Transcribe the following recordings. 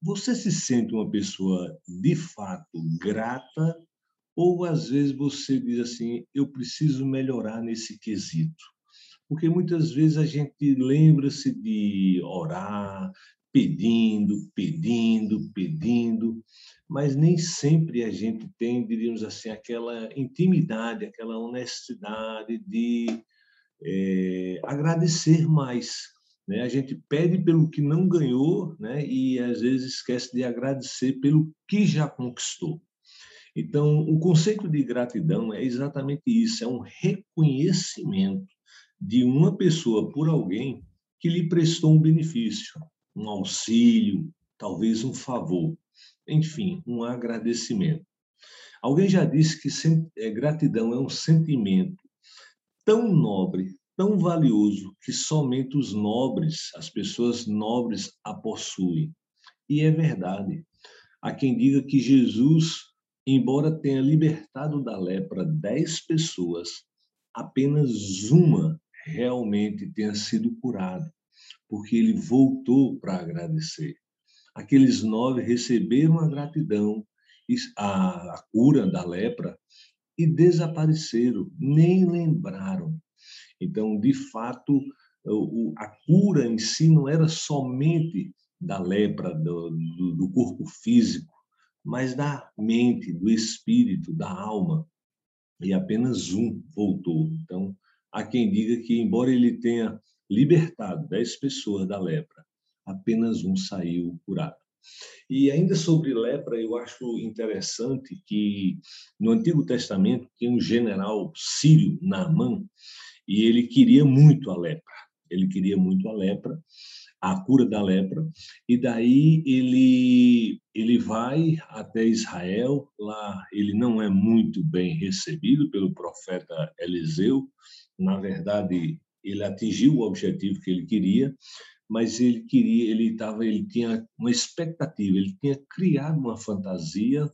Você se sente uma pessoa de fato grata ou às vezes você diz assim, eu preciso melhorar nesse quesito? Porque muitas vezes a gente lembra-se de orar, pedindo, pedindo, pedindo, mas nem sempre a gente tem, diríamos assim, aquela intimidade, aquela honestidade de é, agradecer mais. Né? A gente pede pelo que não ganhou né? e às vezes esquece de agradecer pelo que já conquistou. Então, o conceito de gratidão é exatamente isso: é um reconhecimento de uma pessoa por alguém que lhe prestou um benefício, um auxílio, talvez um favor, enfim, um agradecimento. Alguém já disse que é, gratidão é um sentimento tão nobre, tão valioso, que somente os nobres, as pessoas nobres, a possuem. E é verdade. Há quem diga que Jesus, embora tenha libertado da lepra dez pessoas, apenas uma realmente tenha sido curada porque ele voltou para agradecer. Aqueles nove receberam a gratidão, a, a cura da lepra, e desapareceram, nem lembraram. Então, de fato, a cura em si não era somente da lepra, do, do, corpo físico, mas da mente, do espírito, da alma. E apenas um voltou. Então, há quem diga que, embora ele tenha libertado dez pessoas da lepra, apenas um saiu curado. E ainda sobre lepra, eu acho interessante que no Antigo Testamento tinha um general sírio, Naamã, e ele queria muito a lepra. Ele queria muito a lepra, a cura da lepra, e daí ele ele vai até Israel, lá ele não é muito bem recebido pelo profeta Eliseu, na verdade ele atingiu o objetivo que ele queria, mas ele queria, ele estava, ele tinha uma expectativa, ele tinha criado uma fantasia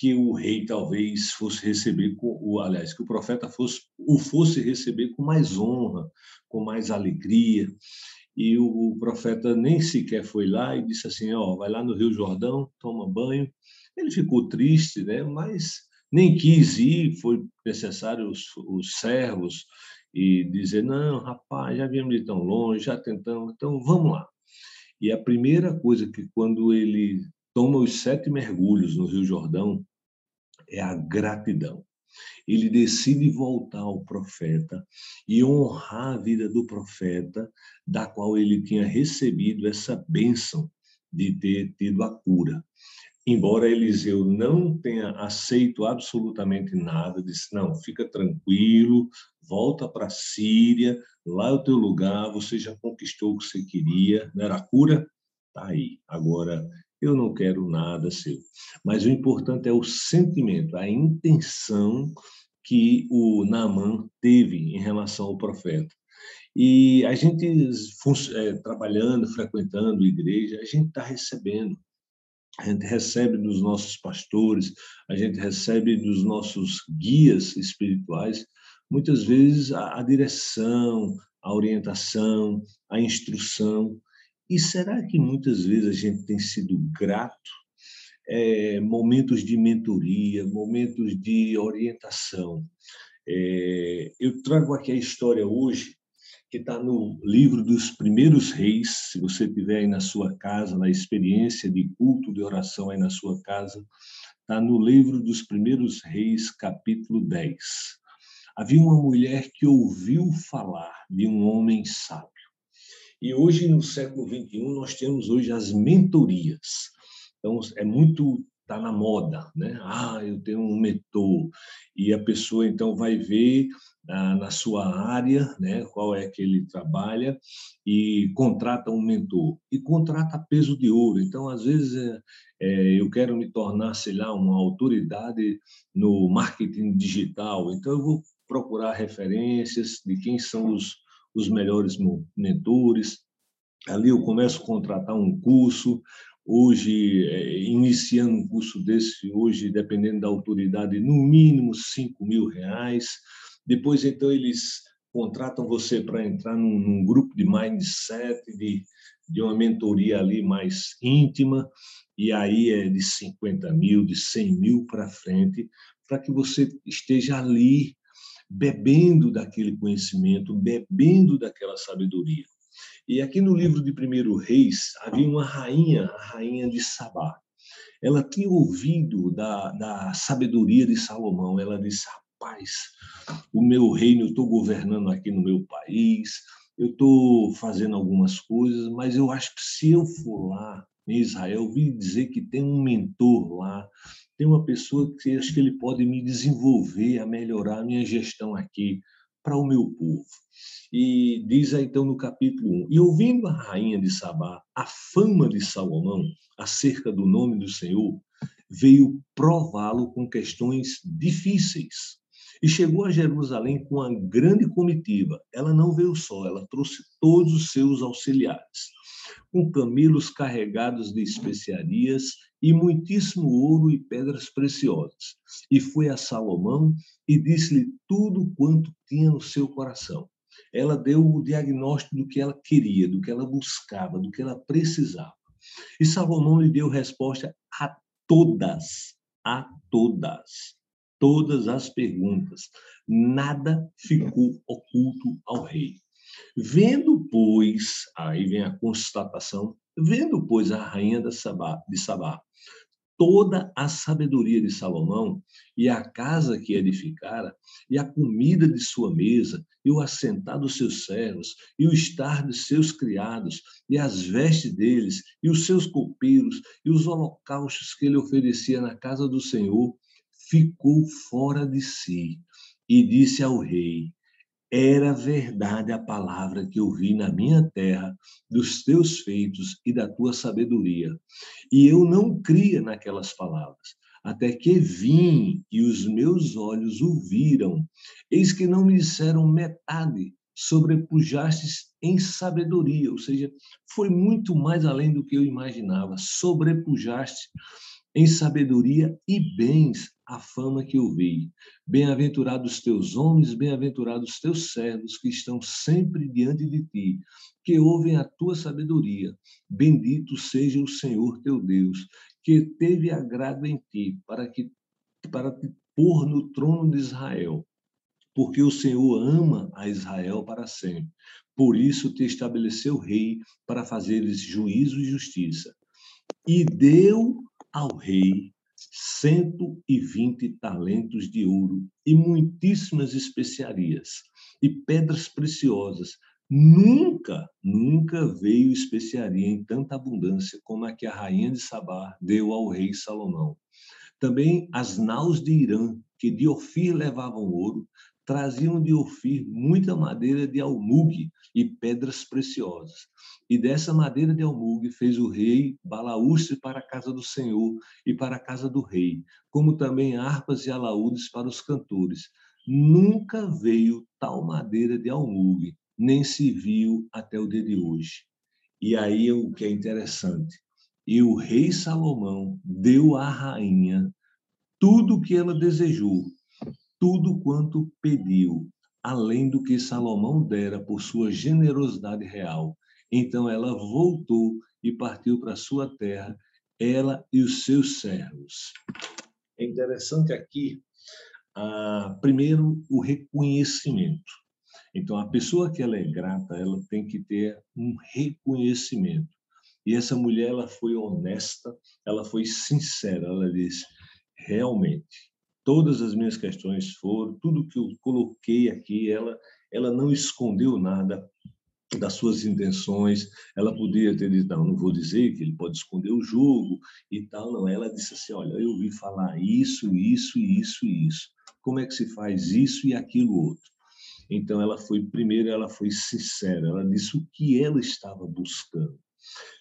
que o rei talvez fosse receber com aliás que o profeta fosse o fosse receber com mais honra, com mais alegria. E o, profeta nem sequer foi lá e disse assim, ó, vai lá no Rio Jordão, toma banho. Ele ficou triste, né? Mas nem quis ir, foi necessário os, os servos e dizer: não, rapaz, já viemos de tão longe, já tentamos, então vamos lá. E a primeira coisa que, quando ele toma os sete mergulhos no Rio Jordão, é a gratidão. Ele decide voltar ao profeta e honrar a vida do profeta, da qual ele tinha recebido essa bênção de ter tido a cura. Embora Eliseu não tenha aceito absolutamente nada, disse: não, fica tranquilo, volta para a Síria, lá é o teu lugar, você já conquistou o que você queria, não era a cura? Está aí. Agora, eu não quero nada seu. Mas o importante é o sentimento, a intenção que o Naaman teve em relação ao profeta. E a gente, é, trabalhando, frequentando igreja, a gente está recebendo a gente recebe dos nossos pastores, a gente recebe dos nossos guias espirituais, muitas vezes a, a direção, a orientação, a instrução. E será que muitas vezes a gente tem sido grato? É, momentos de mentoria, momentos de orientação. É, eu trago aqui a história hoje que está no livro dos primeiros reis, se você tiver aí na sua casa, na experiência de culto de oração aí na sua casa, está no livro dos primeiros reis, capítulo 10. Havia uma mulher que ouviu falar de um homem sábio. E hoje, no século XXI, nós temos hoje as mentorias. Então, é muito está na moda, né? Ah, eu tenho um mentor e a pessoa então vai ver ah, na sua área, né? Qual é que ele trabalha e contrata um mentor e contrata peso de ouro. Então, às vezes é, é, eu quero me tornar, sei lá, uma autoridade no marketing digital. Então, eu vou procurar referências de quem são os os melhores mentores. Ali eu começo a contratar um curso, hoje, é, iniciando um curso desse, hoje, dependendo da autoridade, no mínimo 5 mil reais. Depois, então, eles contratam você para entrar num, num, grupo de mindset, de, de uma mentoria ali mais íntima, e aí é de 50 mil, de 100 mil para frente, para que você esteja ali bebendo daquele conhecimento, bebendo daquela sabedoria. E aqui no livro de Primeiro Reis havia uma rainha, a rainha de Sabá. Ela tinha ouvido da, da sabedoria de Salomão. Ela disse: Rapaz, o meu reino, eu estou governando aqui no meu país, eu estou fazendo algumas coisas, mas eu acho que se eu for lá em Israel, ouvi dizer que tem um mentor lá, tem uma pessoa que acho que ele pode me desenvolver, a melhorar a minha gestão aqui para o meu povo. E diz aí, então no capítulo 1: E ouvindo a rainha de Sabá a fama de Salomão acerca do nome do Senhor, veio prová-lo com questões difíceis. E chegou a Jerusalém com uma grande comitiva. Ela não veio só, ela trouxe todos os seus auxiliares, com camelos carregados de especiarias e muitíssimo ouro e pedras preciosas. E foi a Salomão e disse-lhe tudo quanto tinha no seu coração. Ela deu o diagnóstico do que ela queria, do que ela buscava, do que ela precisava. E Salomão lhe deu resposta a todas, a todas, todas as perguntas. Nada ficou oculto ao rei. Vendo, pois, aí vem a constatação, vendo, pois, a rainha de Sabá, de Sabá toda a sabedoria de Salomão e a casa que edificara, e a comida de sua mesa, e o assentar dos seus servos, e o estar de seus criados, e as vestes deles, e os seus copeiros, e os holocaustos que ele oferecia na casa do Senhor, ficou fora de si. E disse ao rei: era verdade a palavra que eu vi na minha terra, dos teus feitos e da tua sabedoria. E eu não cria naquelas palavras, até que vim e os meus olhos o viram. Eis que não me disseram metade, sobrepujastes em sabedoria, ou seja, foi muito mais além do que eu imaginava. Sobrepujaste em sabedoria e bens a fama que eu vi. Bem-aventurados teus homens, bem-aventurados teus servos que estão sempre diante de ti, que ouvem a tua sabedoria. Bendito seja o Senhor teu Deus, que teve agrado em ti, para que para te pôr no trono de Israel. Porque o Senhor ama a Israel para sempre. Por isso te estabeleceu rei para fazeres juízo e justiça. E deu ao rei 120 talentos de ouro e muitíssimas especiarias e pedras preciosas. Nunca, nunca veio especiaria em tanta abundância como a que a rainha de Sabá deu ao rei Salomão. Também as naus de Irã, que de Ofir levavam ouro, traziam de Ofir muita madeira de almugue e pedras preciosas. E dessa madeira de almugue fez o rei balaúste para a casa do Senhor e para a casa do rei, como também harpas e alaúdes para os cantores. Nunca veio tal madeira de almugue, nem se viu até o dia de hoje. E aí o que é interessante, e o rei Salomão deu à rainha tudo o que ela desejou, tudo quanto pediu, além do que Salomão dera por sua generosidade real. Então ela voltou e partiu para sua terra, ela e os seus servos. É interessante aqui, ah, primeiro, o reconhecimento. Então, a pessoa que ela é grata, ela tem que ter um reconhecimento. E essa mulher, ela foi honesta, ela foi sincera. Ela disse: realmente, todas as minhas questões foram, tudo que eu coloquei aqui, ela, ela não escondeu nada das suas intenções. Ela podia ter dito, não, não vou dizer que ele pode esconder o jogo e tal, não. Ela disse assim, olha, eu ouvi falar isso, isso, isso e isso. Como é que se faz isso e aquilo outro? Então ela foi primeiro, ela foi sincera. Ela disse o que ela estava buscando.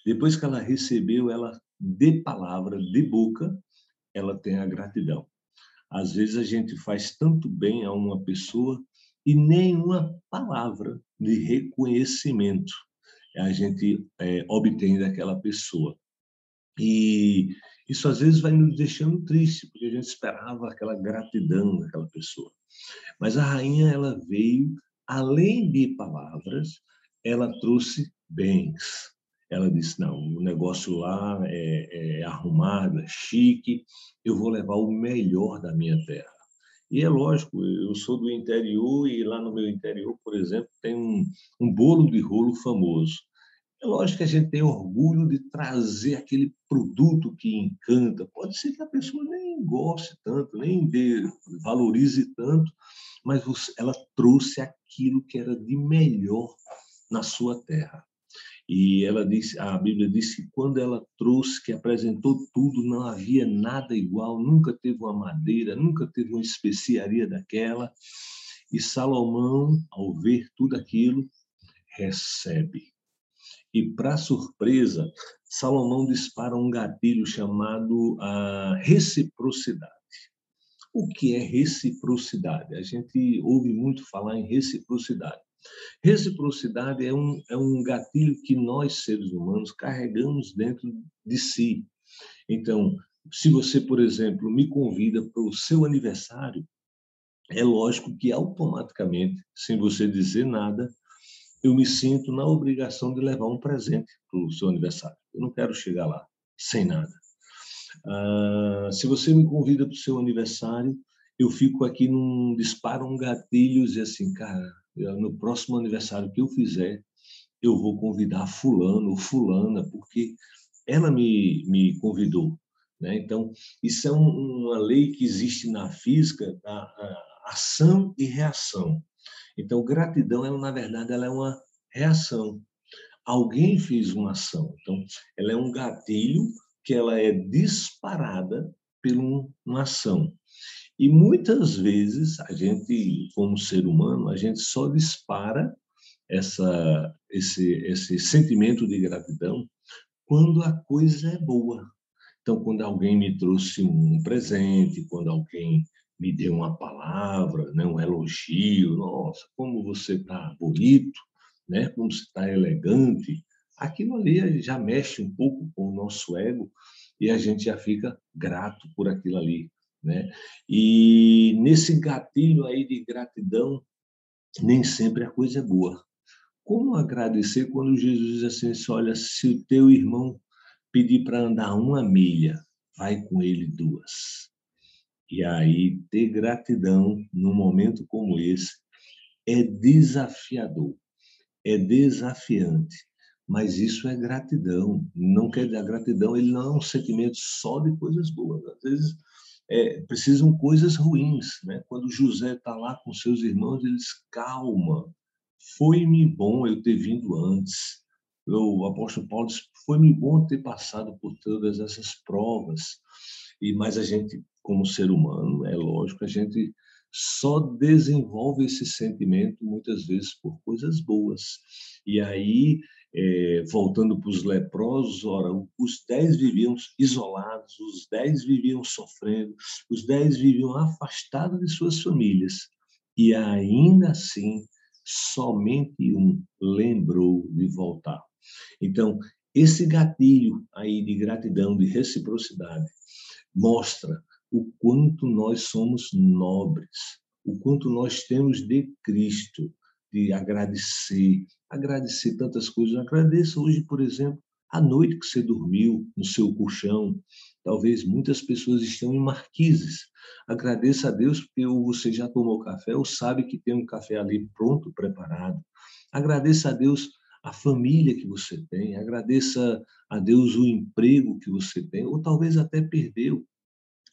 Depois que ela recebeu, ela de palavra, de boca, ela tem a gratidão. Às vezes a gente faz tanto bem a uma pessoa e nenhuma palavra de reconhecimento a gente é, obtém daquela pessoa. E isso às vezes vai nos deixando triste, porque a gente esperava aquela gratidão daquela pessoa. Mas a rainha ela veio, além de palavras, ela trouxe bens. Ela disse: não, o negócio lá é, é arrumado, é chique, eu vou levar o melhor da minha terra. E é lógico, eu sou do interior e lá no meu interior, por exemplo, tem um, um bolo de rolo famoso. É lógico que a gente tem orgulho de trazer aquele produto que encanta. Pode ser que a pessoa nem goste tanto, nem dê, valorize tanto, mas ela trouxe aquilo que era de melhor na sua terra. E ela disse, a Bíblia diz que quando ela trouxe, que apresentou tudo, não havia nada igual, nunca teve uma madeira, nunca teve uma especiaria daquela. E Salomão, ao ver tudo aquilo, recebe. E, para surpresa, Salomão dispara um gatilho chamado a reciprocidade. O que é reciprocidade? A gente ouve muito falar em reciprocidade. Reciprocidade é um, é um gatilho que nós, seres humanos, carregamos dentro de si. Então, se você, por exemplo, me convida para o seu aniversário, é lógico que automaticamente, sem você dizer nada, eu me sinto na obrigação de levar um presente para o seu aniversário. Eu não quero chegar lá sem nada. Ah, se você me convida para o seu aniversário, eu fico aqui num disparo um gatilho e assim, cara, no próximo aniversário que eu fizer, eu vou convidar fulano ou fulana, porque ela me, me convidou. Né? Então, isso é um, uma lei que existe na física, a, a ação e reação. Então, gratidão, ela, na verdade, ela é uma reação. Alguém fez uma ação. Então, ela é um gatilho que ela é disparada por uma ação. E muitas vezes a gente, como ser humano, a gente só dispara essa, esse, esse sentimento de gratidão quando a coisa é boa. Então, quando alguém me trouxe um presente, quando alguém me deu uma palavra, né, um elogio, nossa, como você está bonito, né, como você está elegante, aquilo ali já mexe um pouco com o nosso ego e a gente já fica grato por aquilo ali. Né? E nesse gatilho aí de gratidão, nem sempre a coisa é boa. Como agradecer quando Jesus diz assim, olha, se o teu irmão pedir para andar uma milha, vai com ele duas. E aí, ter gratidão num momento como esse é desafiador, é desafiante, mas isso é gratidão. Não quer dizer, a gratidão ele não é um sentimento só de coisas boas. Às vezes é, precisam coisas ruins. Né? Quando José está lá com seus irmãos, ele diz: calma, foi-me bom eu ter vindo antes. O apóstolo Paulo diz: foi-me bom ter passado por todas essas provas. E mas a gente, como ser humano, é lógico, a gente só desenvolve esse sentimento muitas vezes por coisas boas. E aí é, voltando para os leprosos, ora, os dez viviam isolados, os dez viviam sofrendo, os dez viviam afastados de suas famílias. E ainda assim, somente um lembrou de voltar. Então, esse gatilho aí de gratidão, de reciprocidade, mostra o quanto nós somos nobres, o quanto nós temos de Cristo, de agradecer, agradecer tantas coisas. Agradeça hoje, por exemplo, a noite que você dormiu no seu colchão. Talvez muitas pessoas estejam em marquises. Agradeça a Deus porque você já tomou café ou sabe que tem um café ali pronto, preparado. Agradeça a Deus a família que você tem. Agradeça a Deus o emprego que você tem, ou talvez até perdeu.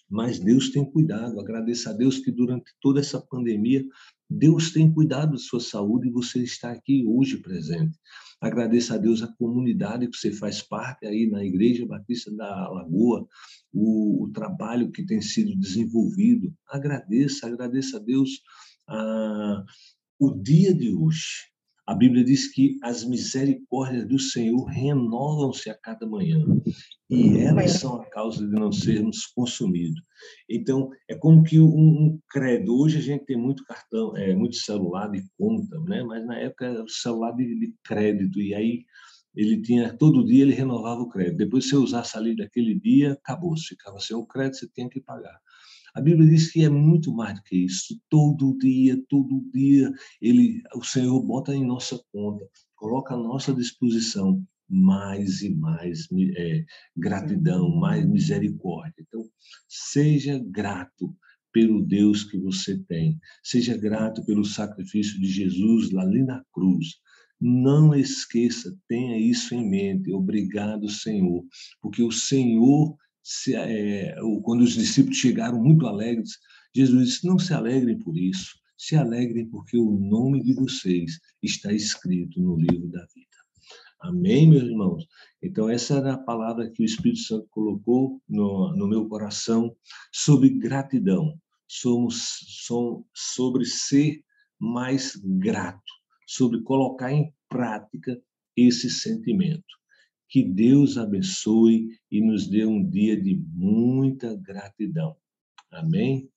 Mas Deus tem cuidado. Agradeça a Deus que durante toda essa pandemia Deus tem cuidado de sua saúde e você está aqui hoje presente. Agradeça a Deus a comunidade que você faz parte aí na Igreja Batista da Lagoa, o, o trabalho que tem sido desenvolvido. Agradeça, agradeça a Deus o dia de hoje. A Bíblia diz que as misericórdias do Senhor renovam-se a cada manhã e elas são a causa de não sermos consumidos. Então, é como que um, um credo. Hoje a gente tem muito cartão, é, muito celular de conta, né? mas na época era o celular de, de crédito, e aí ele tinha, todo dia ele renovava o crédito. Depois, se você usasse ali daquele dia, acabou. Se ficava sem o crédito, você tinha que pagar. A Bíblia diz que é muito mais do que isso. Todo dia, todo dia, ele, o Senhor bota em nossa conta, coloca à nossa disposição mais e mais é, gratidão, mais misericórdia. Então, seja grato pelo Deus que você tem. Seja grato pelo sacrifício de Jesus lá ali na cruz. Não esqueça, tenha isso em mente. Obrigado, Senhor, porque o Senhor, se, é, quando os discípulos chegaram muito alegres, Jesus disse: Não se alegrem por isso, se alegrem porque o nome de vocês está escrito no livro da vida. Amém, meus irmãos? Então, essa era a palavra que o Espírito Santo colocou no, no meu coração sobre gratidão. Somos, somos sobre ser mais grato, sobre colocar em prática esse sentimento. Que Deus abençoe e nos dê um dia de muita gratidão. Amém?